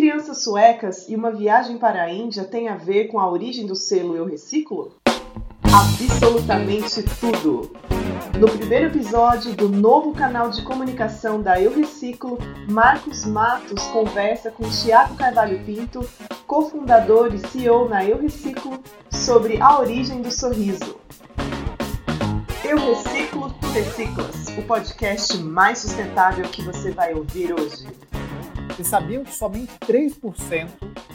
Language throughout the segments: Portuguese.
crianças suecas e uma viagem para a Índia tem a ver com a origem do selo Eu Reciclo? Absolutamente tudo! No primeiro episódio do novo canal de comunicação da Eu Reciclo, Marcos Matos conversa com Tiago Carvalho Pinto, cofundador e CEO na Eu Reciclo, sobre a origem do sorriso. Eu Reciclo, Tu Reciclas, o podcast mais sustentável que você vai ouvir hoje. Vocês sabiam que somente 3%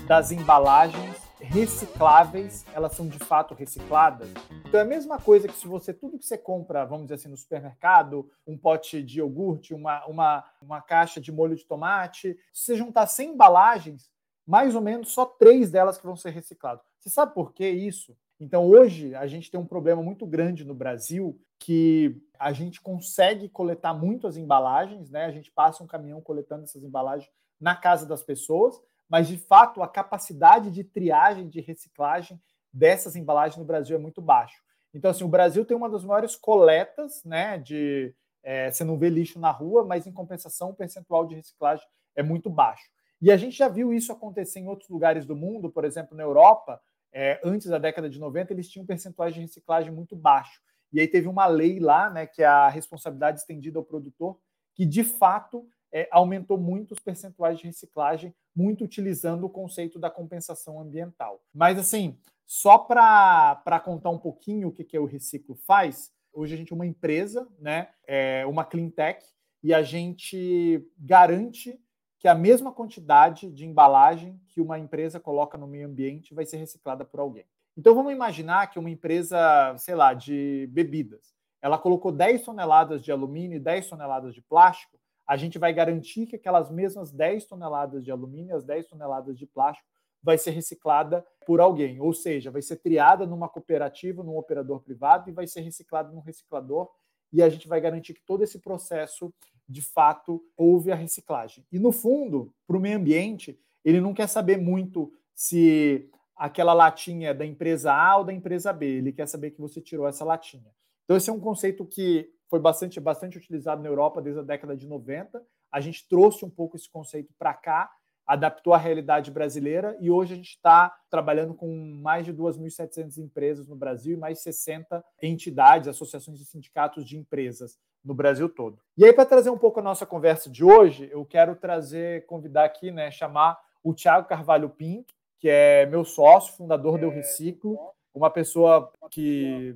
das embalagens recicláveis, elas são de fato recicladas. Então é a mesma coisa que se você, tudo que você compra, vamos dizer assim, no supermercado, um pote de iogurte, uma, uma, uma caixa de molho de tomate, se você juntar 100 embalagens, mais ou menos só três delas que vão ser recicladas. Você sabe por que isso? Então hoje a gente tem um problema muito grande no Brasil que a gente consegue coletar muito as embalagens, né? A gente passa um caminhão coletando essas embalagens na casa das pessoas, mas de fato a capacidade de triagem, de reciclagem dessas embalagens no Brasil é muito baixo. Então, assim, o Brasil tem uma das maiores coletas, né? De é, você não vê lixo na rua, mas em compensação o percentual de reciclagem é muito baixo. E a gente já viu isso acontecer em outros lugares do mundo, por exemplo, na Europa, é, antes da década de 90, eles tinham percentuais de reciclagem muito baixo. E aí teve uma lei lá, né, que é a responsabilidade estendida ao produtor, que de fato é, aumentou muito os percentuais de reciclagem, muito utilizando o conceito da compensação ambiental. Mas, assim, só para contar um pouquinho o que, que o Reciclo faz, hoje a gente é uma empresa, né, é uma clean tech, e a gente garante que a mesma quantidade de embalagem que uma empresa coloca no meio ambiente vai ser reciclada por alguém. Então vamos imaginar que uma empresa, sei lá, de bebidas, ela colocou 10 toneladas de alumínio e 10 toneladas de plástico, a gente vai garantir que aquelas mesmas 10 toneladas de alumínio, as 10 toneladas de plástico, vai ser reciclada por alguém, ou seja, vai ser triada numa cooperativa, num operador privado e vai ser reciclada num reciclador e a gente vai garantir que todo esse processo, de fato, houve a reciclagem. E no fundo, para o meio ambiente, ele não quer saber muito se aquela latinha é da empresa A ou da empresa B, ele quer saber que você tirou essa latinha. Então esse é um conceito que foi bastante, bastante utilizado na Europa desde a década de 90. A gente trouxe um pouco esse conceito para cá, adaptou à realidade brasileira e hoje a gente está trabalhando com mais de 2.700 empresas no Brasil e mais 60 entidades, associações e sindicatos de empresas no Brasil todo. E aí, para trazer um pouco a nossa conversa de hoje, eu quero trazer, convidar aqui, né, chamar o Tiago Carvalho Pinto, que é meu sócio, fundador do Reciclo, uma pessoa que,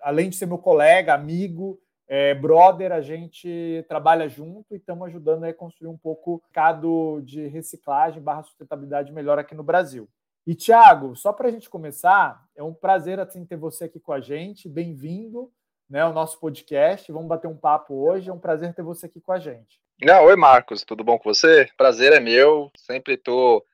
além de ser meu colega, amigo, é, brother, a gente trabalha junto e estamos ajudando a construir um pouco o mercado de reciclagem barra sustentabilidade melhor aqui no Brasil. E, Thiago, só para a gente começar, é um prazer assim, ter você aqui com a gente. Bem-vindo né, ao nosso podcast. Vamos bater um papo hoje. É um prazer ter você aqui com a gente. Não, oi, Marcos. Tudo bom com você? Prazer é meu. Sempre estou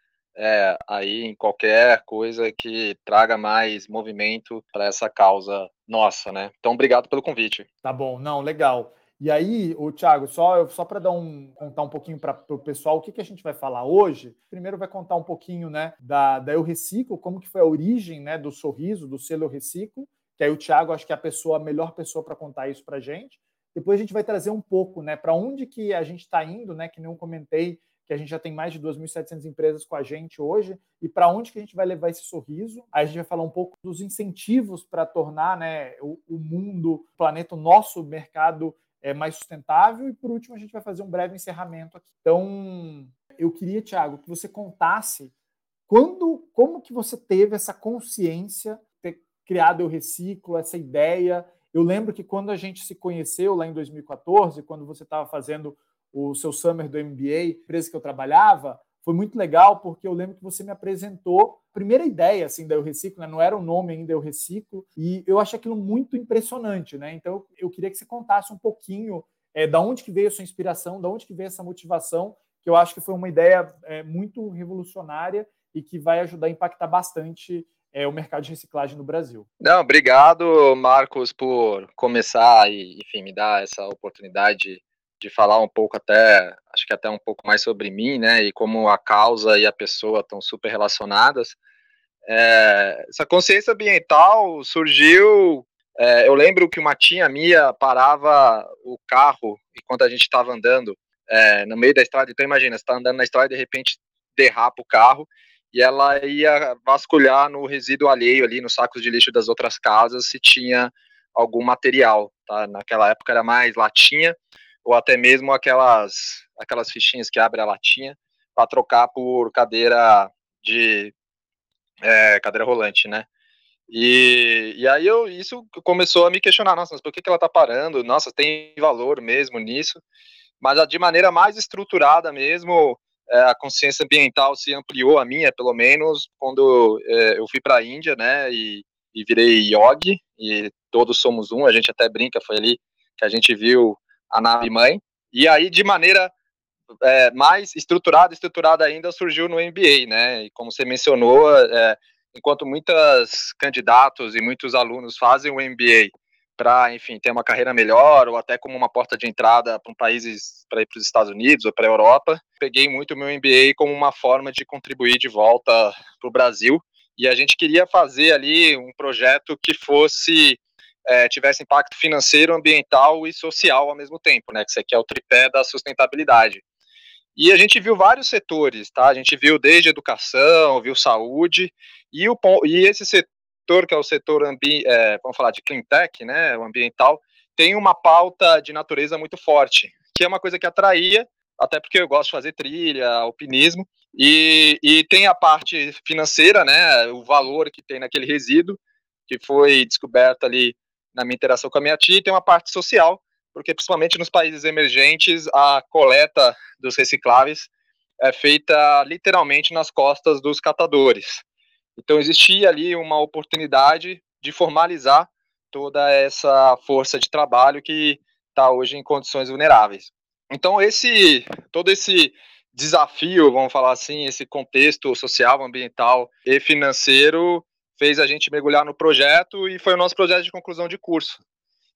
é, aí em qualquer coisa que traga mais movimento para essa causa nossa, né? Então, obrigado pelo convite. Tá bom, não, legal. E aí, o Thiago, só, só para dar um, contar um pouquinho para o pessoal o que, que a gente vai falar hoje. Primeiro vai contar um pouquinho né, da, da Eu Reciclo, como que foi a origem né, do sorriso, do selo Eu Reciclo, que aí o Thiago acho que é a pessoa, a melhor pessoa para contar isso para gente. Depois a gente vai trazer um pouco né, para onde que a gente está indo, né, que nem eu comentei, que a gente já tem mais de 2.700 empresas com a gente hoje, e para onde que a gente vai levar esse sorriso. Aí a gente vai falar um pouco dos incentivos para tornar né, o, o, mundo, o planeta, o nosso mercado é, mais sustentável, e por último a gente vai fazer um breve encerramento aqui. Então, eu queria, Tiago, que você contasse quando, como que você teve essa consciência, ter criado o Reciclo, essa ideia. Eu lembro que quando a gente se conheceu lá em 2014, quando você estava fazendo o seu summer do MBA, empresa que eu trabalhava, foi muito legal porque eu lembro que você me apresentou a primeira ideia assim da Eu Reciclo, né? não era o nome ainda Eu Reciclo, e eu achei aquilo muito impressionante, né? Então eu queria que você contasse um pouquinho é, da onde que veio a sua inspiração, da onde que veio essa motivação, que eu acho que foi uma ideia é, muito revolucionária e que vai ajudar a impactar bastante é, o mercado de reciclagem no Brasil. Não, obrigado, Marcos, por começar e, enfim, me dar essa oportunidade de falar um pouco até, acho que até um pouco mais sobre mim, né, e como a causa e a pessoa estão super relacionadas. É, essa consciência ambiental surgiu, é, eu lembro que uma tia minha parava o carro enquanto a gente estava andando é, no meio da estrada, então imagina, você está andando na estrada e de repente derrapa o carro e ela ia vasculhar no resíduo alheio ali, nos sacos de lixo das outras casas, se tinha algum material, tá? Naquela época era mais latinha, ou até mesmo aquelas, aquelas fichinhas que abre a latinha, para trocar por cadeira de é, cadeira rolante, né? E, e aí eu, isso começou a me questionar, nossa, mas por que, que ela tá parando? Nossa, tem valor mesmo nisso? Mas de maneira mais estruturada mesmo, é, a consciência ambiental se ampliou, a minha pelo menos, quando é, eu fui para a Índia, né, e, e, virei yogi, e todos somos um, a gente até brinca, foi ali que a gente viu a nave mãe, e aí de maneira é, mais estruturada, estruturada ainda, surgiu no MBA, né, e como você mencionou, é, enquanto muitos candidatos e muitos alunos fazem o MBA para, enfim, ter uma carreira melhor ou até como uma porta de entrada para um países para ir para os Estados Unidos ou para a Europa. Peguei muito o meu MBA como uma forma de contribuir de volta para o Brasil e a gente queria fazer ali um projeto que fosse é, tivesse impacto financeiro, ambiental e social ao mesmo tempo, né? Que isso aqui é o tripé da sustentabilidade. E a gente viu vários setores, tá? A gente viu desde educação, viu saúde, e, o, e esse setor que é o setor, ambi é, vamos falar de clean tech, né, o ambiental, tem uma pauta de natureza muito forte, que é uma coisa que atraía, até porque eu gosto de fazer trilha, alpinismo, e, e tem a parte financeira, né, o valor que tem naquele resíduo, que foi descoberto ali na minha interação com a minha tia, e tem uma parte social, porque principalmente nos países emergentes, a coleta dos recicláveis é feita literalmente nas costas dos catadores. Então existia ali uma oportunidade de formalizar toda essa força de trabalho que está hoje em condições vulneráveis. Então esse todo esse desafio, vamos falar assim, esse contexto social, ambiental e financeiro fez a gente mergulhar no projeto e foi o nosso projeto de conclusão de curso.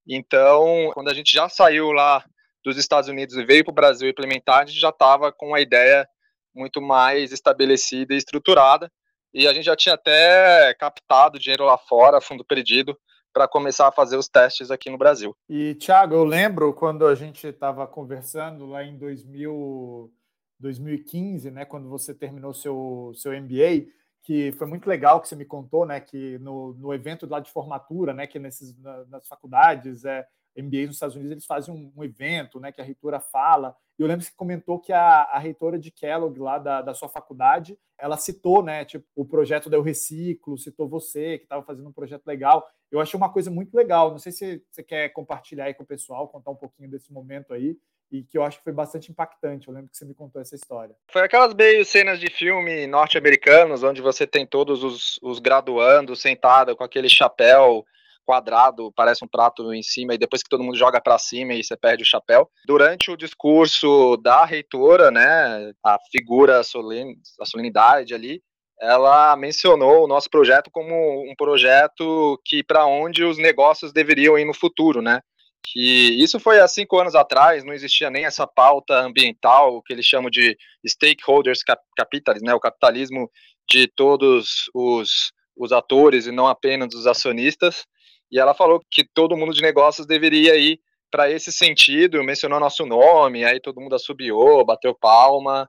Então, quando a gente já saiu lá dos Estados Unidos e veio para o Brasil implementar, a gente já estava com a ideia muito mais estabelecida e estruturada e a gente já tinha até captado dinheiro lá fora, fundo perdido, para começar a fazer os testes aqui no Brasil. E, Thiago, eu lembro quando a gente estava conversando lá em 2000, 2015, né, quando você terminou seu, seu MBA, que foi muito legal que você me contou, né, que no, no evento lá de formatura, né, que nesses, nas faculdades, é, MBA nos Estados Unidos, eles fazem um, um, evento, né, que a reitora fala. E eu lembro que você comentou que a, a reitora de Kellogg, lá da, da sua faculdade, ela citou, né, tipo, o projeto da Eu Reciclo, citou você, que estava fazendo um projeto legal. Eu achei uma coisa muito legal. Não sei se você quer compartilhar aí com o pessoal, contar um pouquinho desse momento aí, e que eu acho que foi bastante impactante. Eu lembro que você me contou essa história. Foi aquelas meio cenas de filme norte-americanos, onde você tem todos os, os graduandos sentados com aquele chapéu quadrado, parece um prato em cima, e depois que todo mundo joga para cima e você perde o chapéu. Durante o discurso da reitora, né, a figura solene, a solenidade ali, ela mencionou o nosso projeto como um projeto que para onde os negócios deveriam ir no futuro, né? Que isso foi há cinco anos atrás, não existia nem essa pauta ambiental, que eles chamam de stakeholders capitalism, né? O capitalismo de todos os, os atores e não apenas dos acionistas. E ela falou que todo mundo de negócios deveria ir para esse sentido, mencionou nosso nome, aí todo mundo assobiou, bateu palma.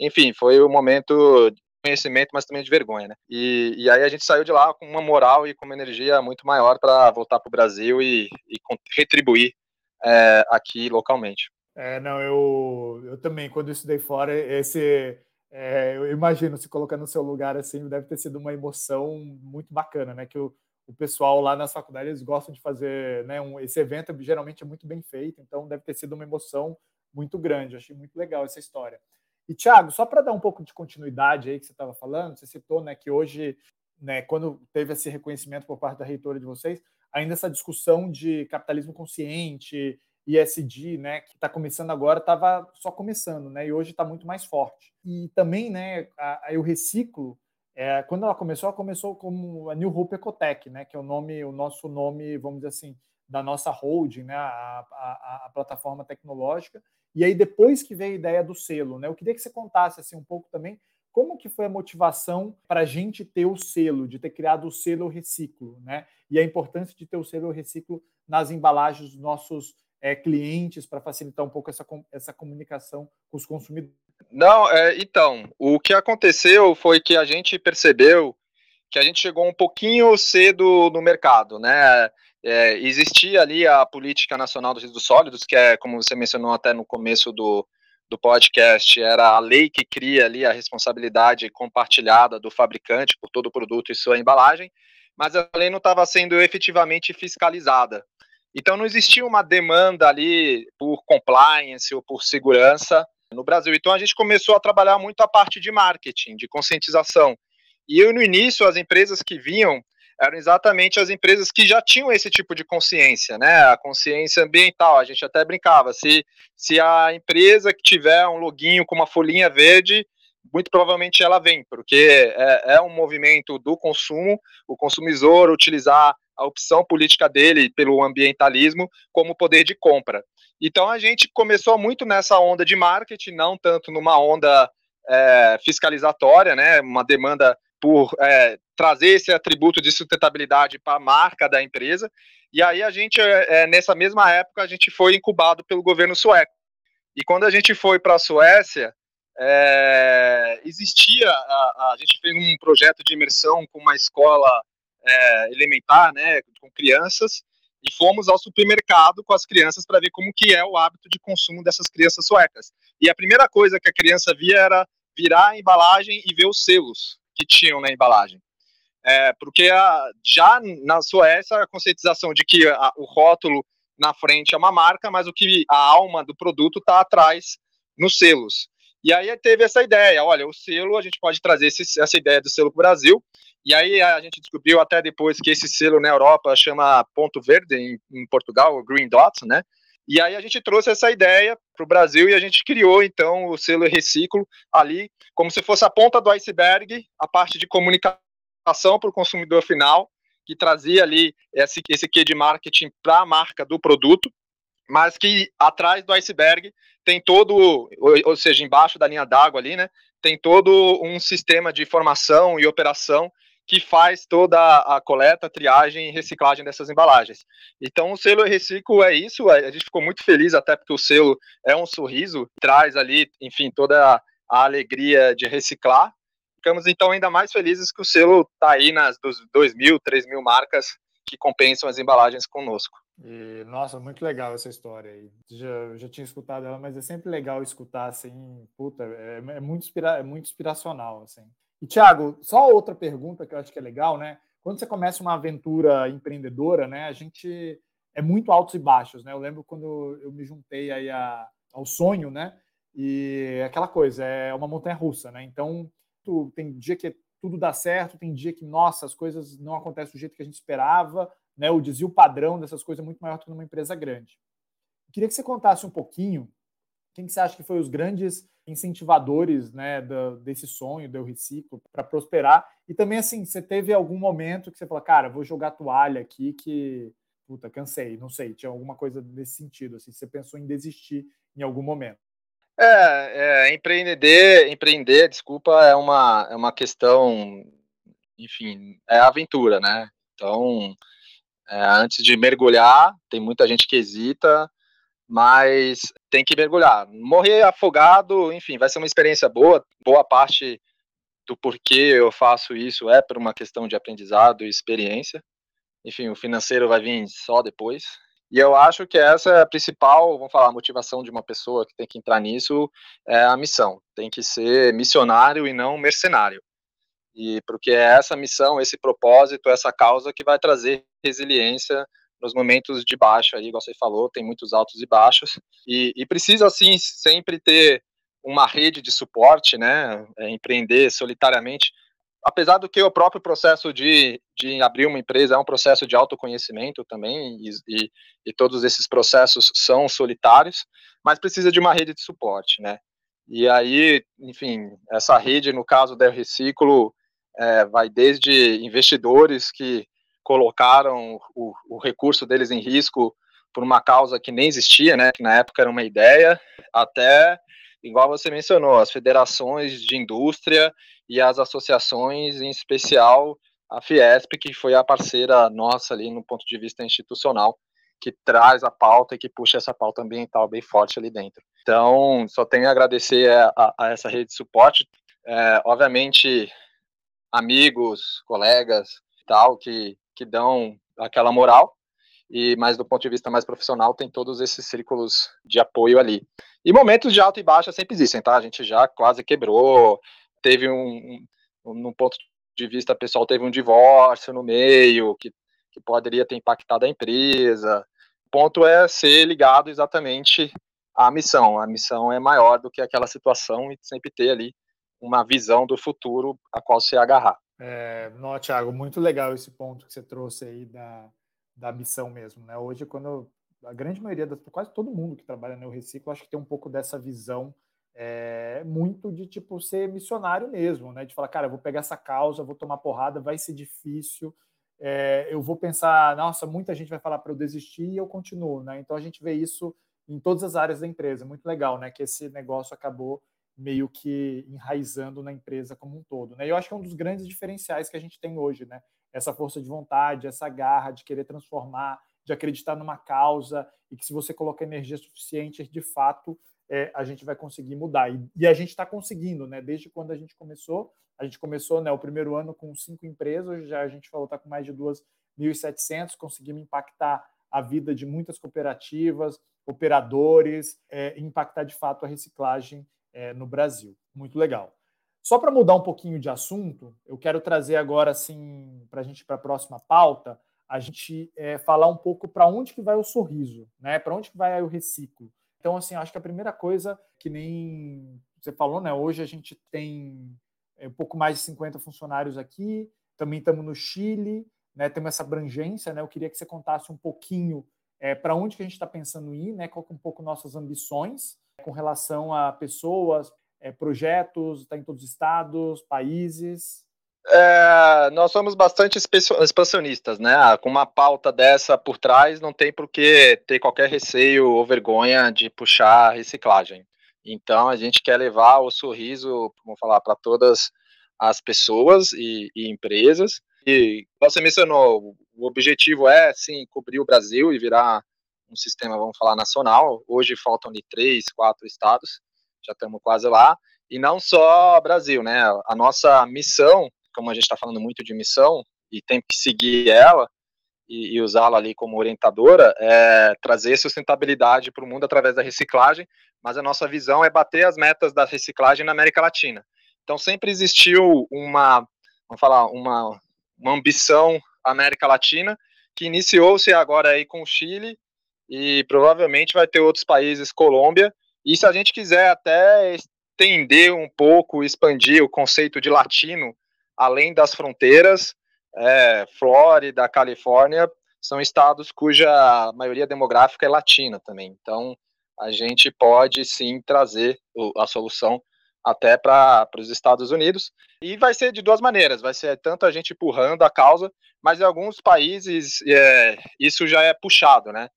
Enfim, foi um momento conhecimento, mas também de vergonha, né? E, e aí a gente saiu de lá com uma moral e com uma energia muito maior para voltar para o Brasil e, e retribuir é, aqui localmente. É, não, eu, eu também, quando estudei fora, esse é, eu imagino se colocar no seu lugar assim, deve ter sido uma emoção muito bacana, né? Que eu, o pessoal lá nas faculdades eles gostam de fazer, né? Um, esse evento geralmente é muito bem feito, então deve ter sido uma emoção muito grande. Eu achei muito legal essa história. E Thiago, só para dar um pouco de continuidade aí que você estava falando, você citou, né, que hoje, né, quando teve esse reconhecimento por parte da reitora de vocês, ainda essa discussão de capitalismo consciente, ISD, né, que está começando agora, estava só começando, né, e hoje está muito mais forte. E também, né, a, a, eu reciclo é, quando ela começou, ela começou como a New Hope Ecotech, né, que é o nome, o nosso nome, vamos dizer assim, da nossa holding, né, a, a, a, plataforma tecnológica. E aí depois que veio a ideia do selo, né, eu queria que você contasse assim um pouco também como que foi a motivação para a gente ter o selo, de ter criado o selo reciclo, né, e a importância de ter o selo reciclo nas embalagens dos nossos é, clientes para facilitar um pouco essa, essa comunicação com os consumidores. Não, é, então, o que aconteceu foi que a gente percebeu que a gente chegou um pouquinho cedo no mercado, né? É, existia ali a política nacional dos resíduos sólidos, que é, como você mencionou até no começo do, do podcast, era a lei que cria ali a responsabilidade compartilhada do fabricante por todo o produto e sua embalagem, mas a lei não estava sendo efetivamente fiscalizada. Então não existia uma demanda ali por compliance ou por segurança no Brasil. Então a gente começou a trabalhar muito a parte de marketing, de conscientização. E eu, no início, as empresas que vinham eram exatamente as empresas que já tinham esse tipo de consciência, né? A consciência ambiental. A gente até brincava, se, se a empresa que tiver um loginho com uma folhinha verde, muito provavelmente ela vem, porque é, é um movimento do consumo, o consumidor utilizar a opção política dele pelo ambientalismo como poder de compra. Então a gente começou muito nessa onda de marketing, não tanto numa onda é, fiscalizatória, né? Uma demanda por é, trazer esse atributo de sustentabilidade para a marca da empresa. E aí a gente, é, é, nessa mesma época, a gente foi incubado pelo governo sueco. E quando a gente foi para a Suécia, é, existia, a, a, gente fez um projeto de imersão com uma escola é, elementar, né, com crianças, e fomos ao supermercado com as crianças para ver como que é o hábito de consumo dessas crianças suecas. E a primeira coisa que a criança via era virar a embalagem e ver os selos que tinham na embalagem. É, porque a, já na Suécia a conscientização de que a, o rótulo na frente é uma marca, mas o que a alma do produto está atrás nos selos. E aí teve essa ideia, olha, o selo, a gente pode trazer esse, essa ideia do selo para o Brasil, e aí a gente descobriu até depois que esse selo na Europa chama ponto verde, em, em Portugal, Green Dot, né? E aí a gente trouxe essa ideia para o Brasil e a gente criou então o selo Reciclo ali, como se fosse a ponta do iceberg, a parte de comunicação para o consumidor final, que trazia ali esse, esse quê de marketing para a marca do produto, mas que atrás do iceberg tem todo, ou, ou seja, embaixo da linha d'água ali, né, tem todo um sistema de formação e operação que faz toda a coleta, triagem e reciclagem dessas embalagens. Então, o selo Reciclo é isso, a gente ficou muito feliz, até porque o selo é um sorriso, traz ali, enfim, toda a alegria de reciclar. Ficamos, então, ainda mais felizes que o selo está aí nas dos 2 mil, 3 mil marcas que compensam as embalagens conosco. E, nossa, muito legal essa história aí. Já, já tinha escutado ela, mas é sempre legal escutar, assim, puta, é, é muito, inspira, é muito inspiracional, assim. E, Thiago, só outra pergunta que eu acho que é legal, né? Quando você começa uma aventura empreendedora, né, a gente é muito altos e baixos, né? Eu lembro quando eu me juntei aí a, ao sonho, né? E aquela coisa, é uma montanha russa, né? Então, tu, tem dia que tudo dá certo, tem dia que, nossa, as coisas não acontecem do jeito que a gente esperava, né? O desvio padrão dessas coisas é muito maior do que numa empresa grande. Queria que você contasse um pouquinho quem que você acha que foi os grandes incentivadores né, do, desse sonho do reciclo para prosperar? E também, assim, você teve algum momento que você falou, cara, vou jogar toalha aqui que, puta, cansei, não sei, tinha alguma coisa nesse sentido, assim, você pensou em desistir em algum momento? É, é empreender, empreender, desculpa, é uma, é uma questão, enfim, é aventura, né? Então, é, antes de mergulhar, tem muita gente que hesita, mas tem que mergulhar. Morrer afogado, enfim, vai ser uma experiência boa. Boa parte do porquê eu faço isso é por uma questão de aprendizado e experiência. Enfim, o financeiro vai vir só depois. E eu acho que essa é a principal, vamos falar, motivação de uma pessoa que tem que entrar nisso é a missão. Tem que ser missionário e não mercenário. E porque é essa missão, esse propósito, essa causa que vai trazer resiliência nos momentos de baixa, aí, igual você falou, tem muitos altos e baixos, e, e precisa, assim, sempre ter uma rede de suporte, né, é, empreender solitariamente, apesar do que o próprio processo de, de abrir uma empresa é um processo de autoconhecimento também, e, e, e todos esses processos são solitários, mas precisa de uma rede de suporte, né, e aí, enfim, essa rede, no caso da Reciclo, é, vai desde investidores que colocaram o, o recurso deles em risco por uma causa que nem existia, né, que na época era uma ideia, até, igual você mencionou, as federações de indústria e as associações, em especial a Fiesp, que foi a parceira nossa ali no ponto de vista institucional, que traz a pauta e que puxa essa pauta ambiental bem forte ali dentro. Então, só tenho a agradecer a, a, a essa rede de suporte. É, obviamente, amigos, colegas, tal, que, que dão aquela moral, e mas do ponto de vista mais profissional tem todos esses círculos de apoio ali. E momentos de alta e baixa sempre existem, tá? A gente já quase quebrou, teve um, um ponto de vista pessoal, teve um divórcio no meio, que, que poderia ter impactado a empresa. O ponto é ser ligado exatamente à missão. A missão é maior do que aquela situação e sempre ter ali uma visão do futuro a qual se agarrar. É, não, Thiago, muito legal esse ponto que você trouxe aí da, da missão mesmo, né? Hoje, quando a grande maioria das quase todo mundo que trabalha no reciclo, acho que tem um pouco dessa visão é, muito de tipo ser missionário mesmo, né? De falar, cara, eu vou pegar essa causa, vou tomar porrada, vai ser difícil. É, eu vou pensar, nossa, muita gente vai falar para eu desistir e eu continuo, né? Então a gente vê isso em todas as áreas da empresa, muito legal, né? Que esse negócio acabou meio que enraizando na empresa como um todo, né? Eu acho que é um dos grandes diferenciais que a gente tem hoje, né? essa força de vontade, essa garra de querer transformar, de acreditar numa causa e que se você colocar energia suficiente, de fato, é, a gente vai conseguir mudar. E, e a gente está conseguindo, né? Desde quando a gente começou, a gente começou né, o primeiro ano com cinco empresas, já a gente falou está com mais de 2.700, conseguimos impactar a vida de muitas cooperativas, operadores, é, impactar de fato a reciclagem é, no Brasil. Muito legal. Só para mudar um pouquinho de assunto, eu quero trazer agora, assim, para a gente para a próxima pauta, a gente é, falar um pouco para onde que vai o sorriso, né? Para onde que vai o reciclo. Então, assim, acho que a primeira coisa, que nem você falou, né? Hoje a gente tem é, um pouco mais de 50 funcionários aqui, também estamos no Chile, né? Temos essa abrangência, né? Eu queria que você contasse um pouquinho é, para onde que a gente está pensando ir, né? Qual é um pouco nossas ambições com relação a pessoas, é, projetos, está em todos os estados, países? É, nós somos bastante expansionistas, né? Ah, com uma pauta dessa por trás, não tem por que ter qualquer receio ou vergonha de puxar reciclagem. Então, a gente quer levar o sorriso, vamos falar, para todas as pessoas e, e, empresas. E você mencionou, o objetivo é, sim, cobrir o Brasil e virar um sistema, vamos falar, nacional. Hoje faltam de três, quatro estados já estamos quase lá. E não só Brasil, né? A nossa missão, como a gente está falando muito de missão, e tem que seguir ela e, e usá-la ali como orientadora, é trazer sustentabilidade para o mundo através da reciclagem, mas a nossa visão é bater as metas da reciclagem na América Latina. Então sempre existiu uma, vamos falar, uma, uma ambição América Latina, que iniciou-se agora aí com o Chile, e provavelmente vai ter outros países, Colômbia, e se a gente quiser até estender um pouco, expandir o conceito de latino além das fronteiras, é, Flórida, Califórnia são estados cuja maioria demográfica é latina também. Então, a gente pode sim trazer a solução até para os Estados Unidos. E vai ser de duas maneiras: vai ser tanto a gente empurrando a causa, mas em alguns países é, isso já é puxado, né?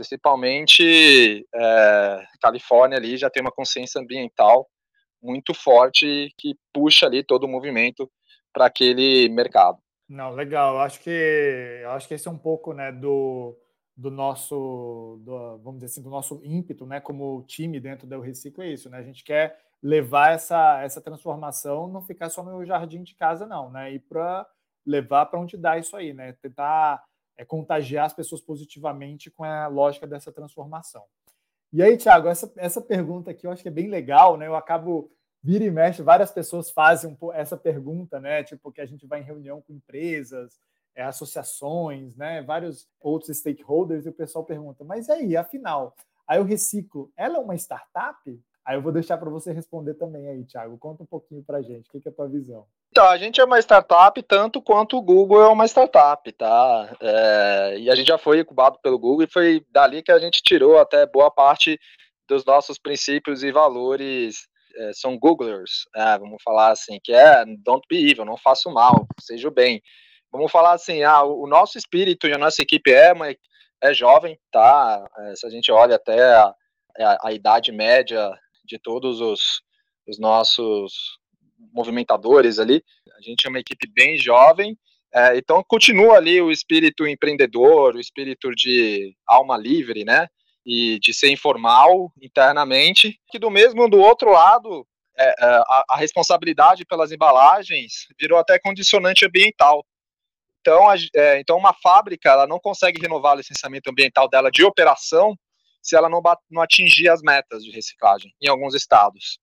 Principalmente é, Califórnia ali já tem uma consciência ambiental muito forte que puxa ali todo o movimento para aquele mercado. Não, legal. Acho que acho que esse é um pouco, né, do, do nosso, do, vamos dizer assim, do nosso ímpeto, né, como time dentro da Reciclo é isso, né? A gente quer levar essa essa transformação, não ficar só no jardim de casa, não, né? E para levar para onde dá isso aí, né? Tentar é, contagiar as pessoas positivamente com a lógica dessa transformação. E aí, Thiago, essa, essa pergunta aqui eu acho que é bem legal, né? Eu acabo vira e mexe, várias pessoas fazem essa pergunta, né? Tipo, que a gente vai em reunião com empresas, é, associações, né? Vários outros stakeholders, e o pessoal pergunta, mas aí, afinal, aí eu reciclo, ela é uma startup? Aí eu vou deixar para você responder também aí, Thiago. Conta um pouquinho para a gente, o que, que é a tua visão? Então, a gente é uma startup tanto quanto o Google é uma startup, tá? É, e a gente já foi incubado pelo Google e foi dali que a gente tirou até boa parte dos nossos princípios e valores. É, são Googlers, é, vamos falar assim, que é don't be evil, não faça mal, seja o bem. Vamos falar assim, ah, o nosso espírito e a nossa equipe é, uma, é jovem, tá? É, se a gente olha até a, a, a idade média de todos os, os nossos movimentadores ali. A gente é uma equipe bem jovem É, então continua ali o espírito empreendedor, o espírito de alma livre, né? E de ser informal internamente, que do mesmo do outro lado, é, é, a, a, responsabilidade pelas embalagens virou até condicionante ambiental. Então, é, então uma fábrica ela não consegue renovar o licenciamento ambiental dela de operação se ela não, não atingir as metas de reciclagem em alguns estados.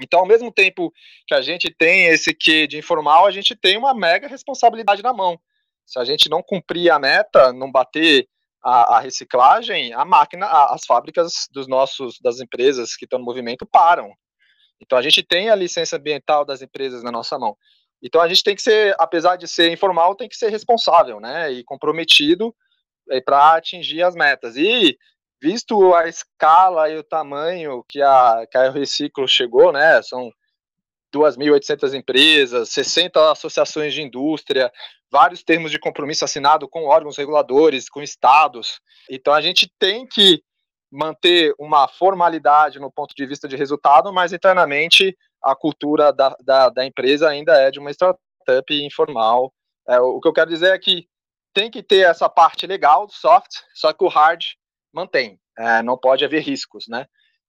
Então, ao mesmo tempo que a gente tem esse quê de informal, a gente tem uma mega responsabilidade na mão. Se a gente não cumprir a meta, não bater a, a reciclagem, a máquina, a, as fábricas dos nossos das empresas que estão no movimento param. Então a gente tem a licença ambiental das empresas na nossa mão. Então a gente tem que ser, apesar de ser informal, tem que ser responsável, né, e comprometido é, para atingir as metas. E visto a escala e o tamanho que a, que a Reciclo chegou, né, são 2.800 empresas, 60 associações de indústria, vários termos de compromisso assinado com órgãos reguladores, com estados. Então a gente tem que manter uma formalidade no ponto de vista de resultado, mas internamente a cultura da, da, da empresa ainda é de uma startup informal. É, o que eu quero dizer é que tem que ter essa parte legal, soft, só que o hard mantém. É, não pode haver riscos, né?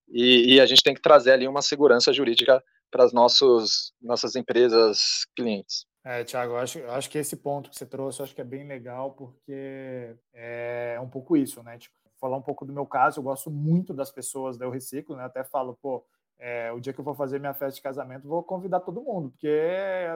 E, e, a gente tem que trazer ali uma segurança jurídica para as nossas empresas clientes. É, Tiago, acho, acho que esse ponto que você trouxe, acho que é bem legal, porque é um pouco isso, né? Tipo, falar um pouco do meu caso, eu gosto muito das pessoas da Eu Reciclo, né? Até falo, pô, é, o dia que eu vou fazer minha festa de casamento, vou convidar todo mundo, porque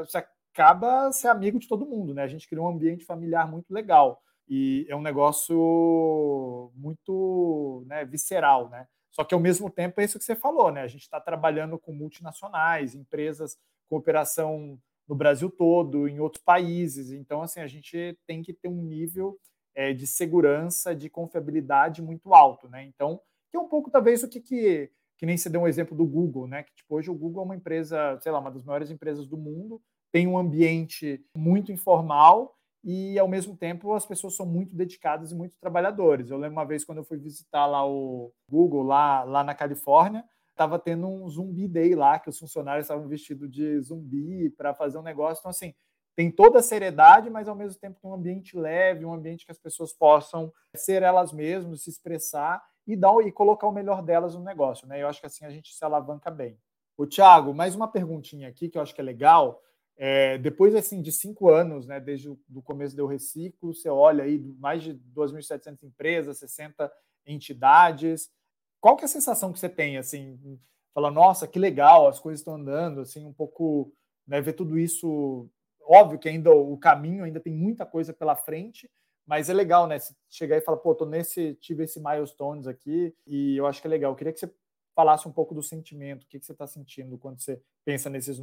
você acaba ser amigo de todo mundo, né? A gente cria um ambiente familiar muito legal. E é um negócio muito né, visceral, né? Só que ao mesmo tempo é isso que você falou, né? A gente está trabalhando com multinacionais, empresas com operação no Brasil todo, em outros países. Então, assim, a gente tem que ter um nível é, de segurança, de confiabilidade muito alto, né? Então, que é um pouco talvez o que, que que nem você deu um exemplo do Google, né? Que tipo, hoje o Google é uma empresa, sei lá, uma das maiores empresas do mundo, tem um ambiente muito informal e ao mesmo tempo as pessoas são muito dedicadas e muito trabalhadores. Eu lembro uma vez quando eu fui visitar lá o Google lá, lá na Califórnia, estava tendo um zumbi day lá que os funcionários estavam vestidos de zumbi para fazer um negócio. Então assim, tem toda a seriedade, mas ao mesmo tempo tem um ambiente leve, um ambiente que as pessoas possam ser elas mesmas, se expressar e dar e colocar o melhor delas no negócio, né? Eu acho que assim a gente se alavanca bem. O Thiago, mais uma perguntinha aqui que eu acho que é legal. É, depois assim de cinco anos, né, desde o começo do Reciclo, você olha aí mais de 2.700 empresas, 60 entidades. Qual que é a sensação que você tem assim, fala, nossa, que legal, as coisas estão andando, assim, um pouco, né, ver tudo isso. Óbvio que ainda o caminho ainda tem muita coisa pela frente, mas é legal, né? Se chegar e falar, pô, tô nesse, tive esse milestones aqui e eu acho que é legal. Eu queria que você falasse um pouco do sentimento, o que, que você está sentindo quando você pensa nesses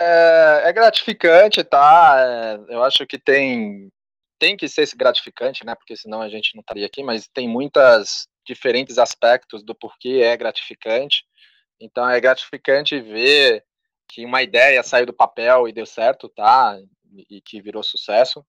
é, é gratificante, tá? É, eu acho que tem tem que ser gratificante, né? Porque senão a gente não estaria aqui, mas tem muitas diferentes aspectos do porquê é gratificante. Então é gratificante ver que uma ideia saiu do papel e deu certo, tá? E que virou sucesso.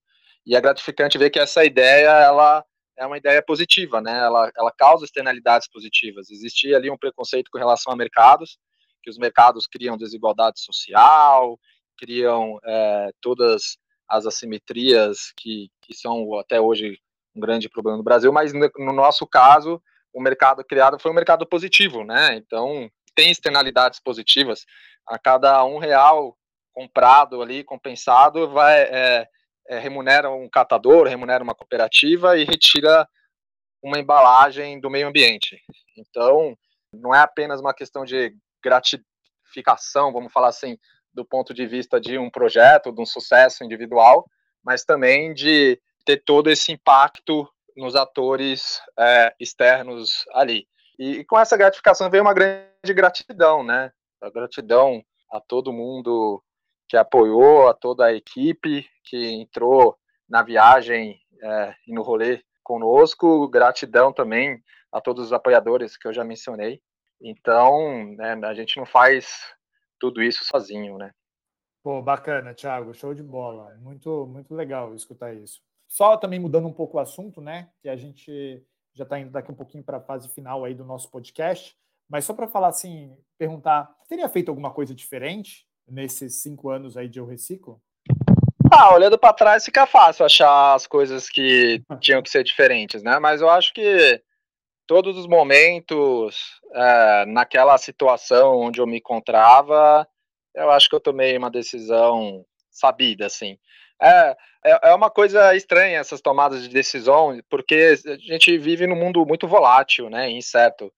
E é gratificante ver que essa ideia ela é uma ideia positiva, né? Ela, ela causa externalidades positivas. Existia ali um preconceito com relação a mercados que os mercados criam desigualdade social, criam é, todas as assimetrias que, que são até hoje um grande problema no Brasil, mas no nosso caso, o mercado criado foi um mercado positivo, né? Então, tem externalidades positivas. A cada um real comprado ali, compensado, vai é, é, remunera um catador, remunera uma cooperativa e retira uma embalagem do meio ambiente. Então, não é apenas uma questão de gratificação, vamos falar assim, do ponto de vista de um projeto, de um sucesso individual, mas também de ter todo esse impacto nos atores é, externos ali. E, e, com essa gratificação veio uma grande gratidão, né? A gratidão a todo mundo que apoiou, a toda a equipe que entrou na viagem é, e no rolê conosco, gratidão também a todos os apoiadores que eu já mencionei. Então, né, a gente não faz tudo isso sozinho, né? Pô, bacana, Thiago, show de bola. Muito, muito legal escutar isso. Só também mudando um pouco o assunto, né? Que a gente já está indo daqui um pouquinho para a fase final aí do nosso podcast. Mas só para falar assim, perguntar, teria feito alguma coisa diferente nesses cinco anos aí de Eu Reciclo? Ah, olhando para trás fica fácil achar as coisas que tinham que ser diferentes, né? Mas eu acho que todos os momentos, é, naquela situação onde eu me encontrava, eu acho que eu tomei uma decisão sabida, assim. É, é, é uma coisa estranha essas tomadas de decisão, porque a gente vive num mundo muito volátil, né, incerto.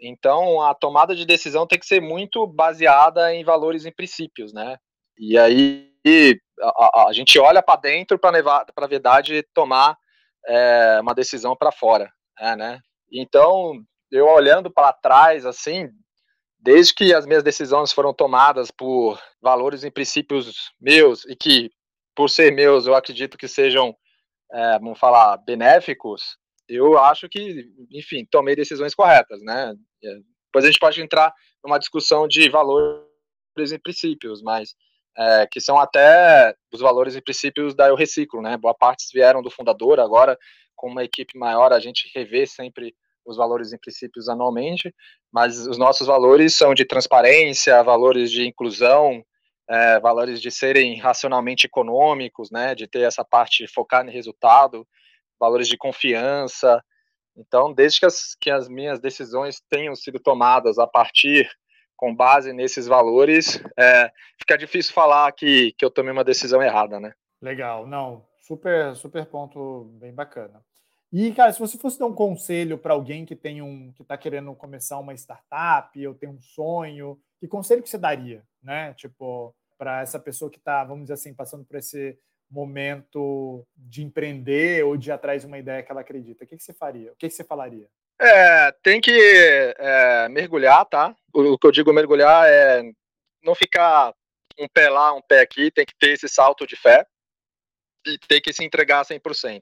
Então, a tomada de decisão tem que ser muito baseada em valores e princípios, né? E aí a, a, a gente olha para dentro para a verdade tomar é, uma decisão para fora, é, né? Então, eu olhando para trás, assim, desde que as minhas decisões foram tomadas por valores e princípios meus e que, por ser meus, eu acredito que sejam, é, vamos falar, benéficos, eu acho que, enfim, tomei decisões corretas, né? É, depois a gente pode entrar numa discussão de valores e princípios, mas é, que são até os valores e princípios da Eu Reciclo, né? Boa parte vieram do fundador, agora com uma equipe maior a gente revê sempre os valores e princípios anualmente, mas os nossos valores são de transparência, valores de inclusão, é, valores de serem racionalmente econômicos, né, de ter essa parte focada em resultado, valores de confiança. Então, desde que as, que as minhas decisões tenham sido tomadas a partir, com base nesses valores, é, fica difícil falar que, que eu tomei uma decisão errada, né? Legal, não, super, super ponto, bem bacana. E, cara, se você fosse dar um conselho para alguém que tem um que está querendo começar uma startup ou tem um sonho, que conselho que você daria, né? Tipo, para essa pessoa que está, vamos dizer assim, passando por esse momento de empreender ou de ir atrás de uma ideia que ela acredita? O que, que você faria? O que, que você falaria? É, tem que é, mergulhar, tá? O, o, que eu digo mergulhar é não ficar um pé lá, um pé aqui, tem que ter esse salto de fé e tem que se entregar 100%.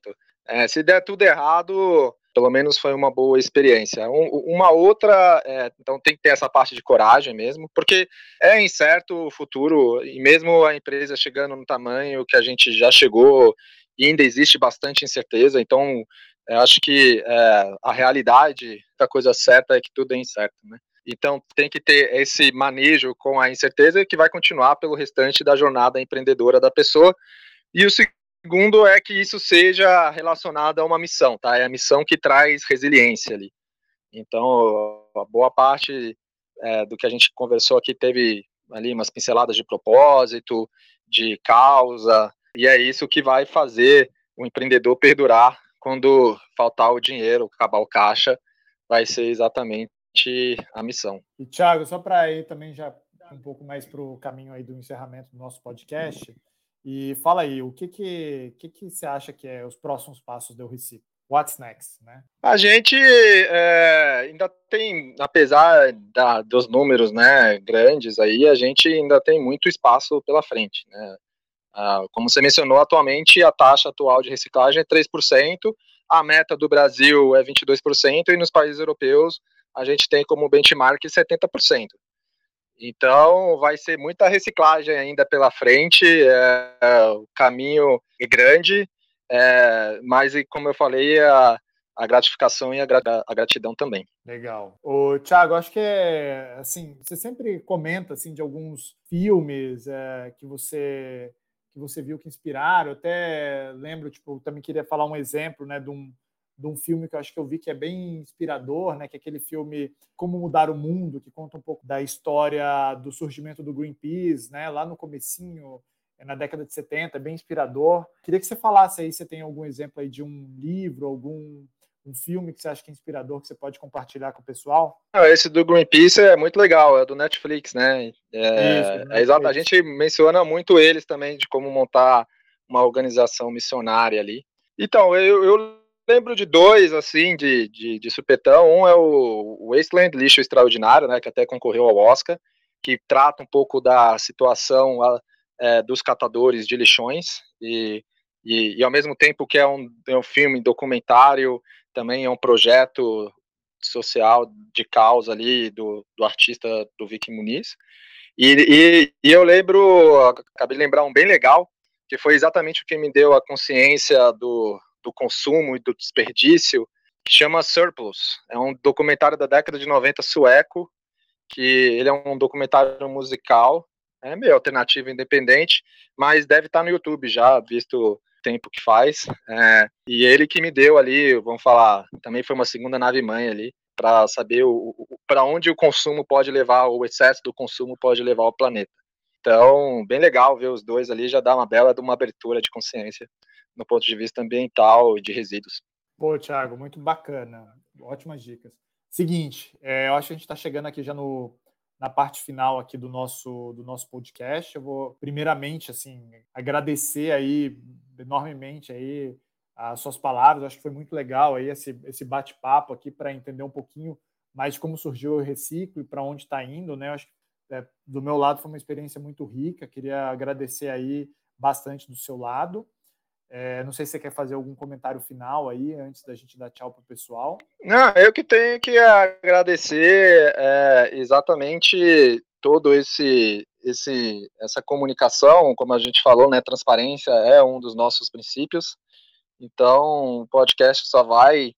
É, se der tudo errado, pelo menos foi uma boa experiência. Um, uma outra, é, então tem que ter essa parte de coragem mesmo, porque é incerto o futuro, e mesmo a empresa chegando no tamanho que a gente já chegou, ainda existe bastante incerteza, então acho que é, a realidade da coisa certa é que tudo é incerto, né? Então tem que ter esse manejo com a incerteza que vai continuar pelo restante da jornada empreendedora da pessoa. E o segundo é que isso seja relacionado a uma missão, tá? É a missão que traz resiliência ali. Então, a boa parte é, do que a gente conversou aqui teve ali umas pinceladas de propósito, de causa, e é isso que vai fazer o empreendedor perdurar quando faltar o dinheiro, acabar o caixa, vai ser exatamente a missão. E Thiago, só para ir também já um pouco mais para o caminho aí do encerramento do nosso podcast, e fala aí, o que que, que, que você acha que é os próximos passos do Recife? What's next, né? A gente é, ainda tem, apesar da, dos números né, grandes aí, a gente ainda tem muito espaço pela frente, né? Ah, como você mencionou, atualmente a taxa atual de reciclagem é 3%, a meta do Brasil é 22% e nos países europeus a gente tem como benchmark 70%. Então, vai ser muita reciclagem ainda pela frente, é, é, o caminho é grande, é, mas, como eu falei, a, a gratificação e a, gratidão também. Legal. O Thiago, acho que é assim, você sempre comenta assim de alguns filmes é, que você que você viu que inspiraram. Eu até lembro, tipo, também queria falar um exemplo, né, de um de um filme que eu acho que eu vi que é bem inspirador, né? Que é aquele filme Como Mudar o Mundo, que conta um pouco da história do surgimento do Greenpeace, né? Lá no comecinho, é na década de 70, é bem inspirador. Queria que você falasse aí se tem algum exemplo aí de um livro, algum um filme que você acha que é inspirador que você pode compartilhar com o pessoal? Esse do Greenpeace é muito legal, é do Netflix, né? É, Isso, é exato. A gente menciona muito eles também de como montar uma organização missionária ali. Então, eu, eu lembro de dois, assim, de, de, de supetão. Um é o Wasteland, Lixo Extraordinário, né, que até concorreu ao Oscar, que trata um pouco da situação é, dos catadores de lixões, e, e, e, ao mesmo tempo que é um, é um filme documentário, também é um projeto social de causa ali do, do artista do Vicky Muniz. E, e, e, eu lembro, acabei de lembrar um bem legal, que foi exatamente o que me deu a consciência do, do consumo e do desperdício, que chama Surplus. É um documentário da década de 90 sueco, que ele é um documentário musical é meio alternativa independente, mas deve estar no YouTube já, visto tempo que faz. É, e ele que me deu ali, vamos falar, também foi uma segunda nave mãe ali, para saber para onde o consumo pode levar, o excesso do consumo pode levar o planeta. Então, bem legal ver os dois ali, já dá uma bela de uma abertura de consciência no ponto de vista ambiental e de resíduos. Pô, Thiago, muito bacana. Ótimas dicas. Seguinte, é, eu acho que a gente está chegando aqui já no, na parte final aqui do nosso, do nosso podcast. Eu vou, primeiramente, assim, agradecer aí enormemente aí as suas palavras. Eu acho que foi muito legal aí esse, esse bate-papo aqui para entender um pouquinho mais de como surgiu o Reciclo e para onde está indo, né? Eu acho que é, do meu lado foi uma experiência muito rica. Queria agradecer aí bastante do seu lado. É, não sei se você quer fazer algum comentário final aí antes da gente dar tchau para o pessoal. Não, eu que tenho que agradecer é, exatamente todo esse, esse essa comunicação, como a gente falou, né? Transparência é um dos nossos princípios. Então, o podcast só vai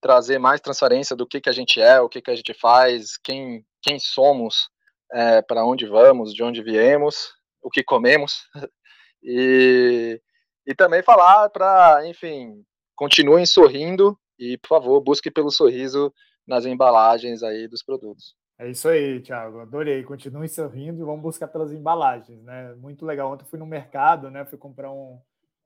trazer mais transparência do que, que a gente é, o que, que a gente faz, quem, quem somos, é, para onde vamos, de onde viemos, o que comemos. E e também falar para, enfim, continuem sorrindo e, por favor, busque pelo sorriso nas embalagens aí dos produtos. É isso aí, Thiago. Adorei. Continuem sorrindo e vamos buscar pelas embalagens, né? Muito legal. Ontem fui no mercado, né? Fui comprar um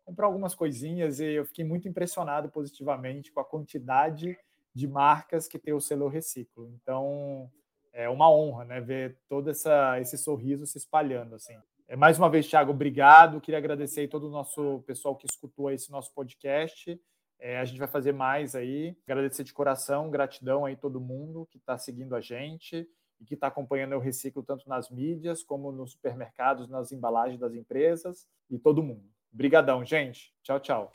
comprar algumas coisinhas e eu fiquei muito impressionado positivamente com a quantidade de marcas que tem o selo reciclo. Então, é uma honra, né, ver todo essa, esse sorriso se espalhando assim. É, mais uma vez, Thiago, obrigado. Queria agradecer todo o nosso pessoal que escutou esse nosso podcast. É, a gente vai fazer mais aí. Agradecer de coração, gratidão aí todo mundo que está seguindo a gente e que está acompanhando o Reciclo tanto nas mídias como nos supermercados, nas embalagens das empresas e todo mundo. Obrigadão, gente. Tchau, tchau.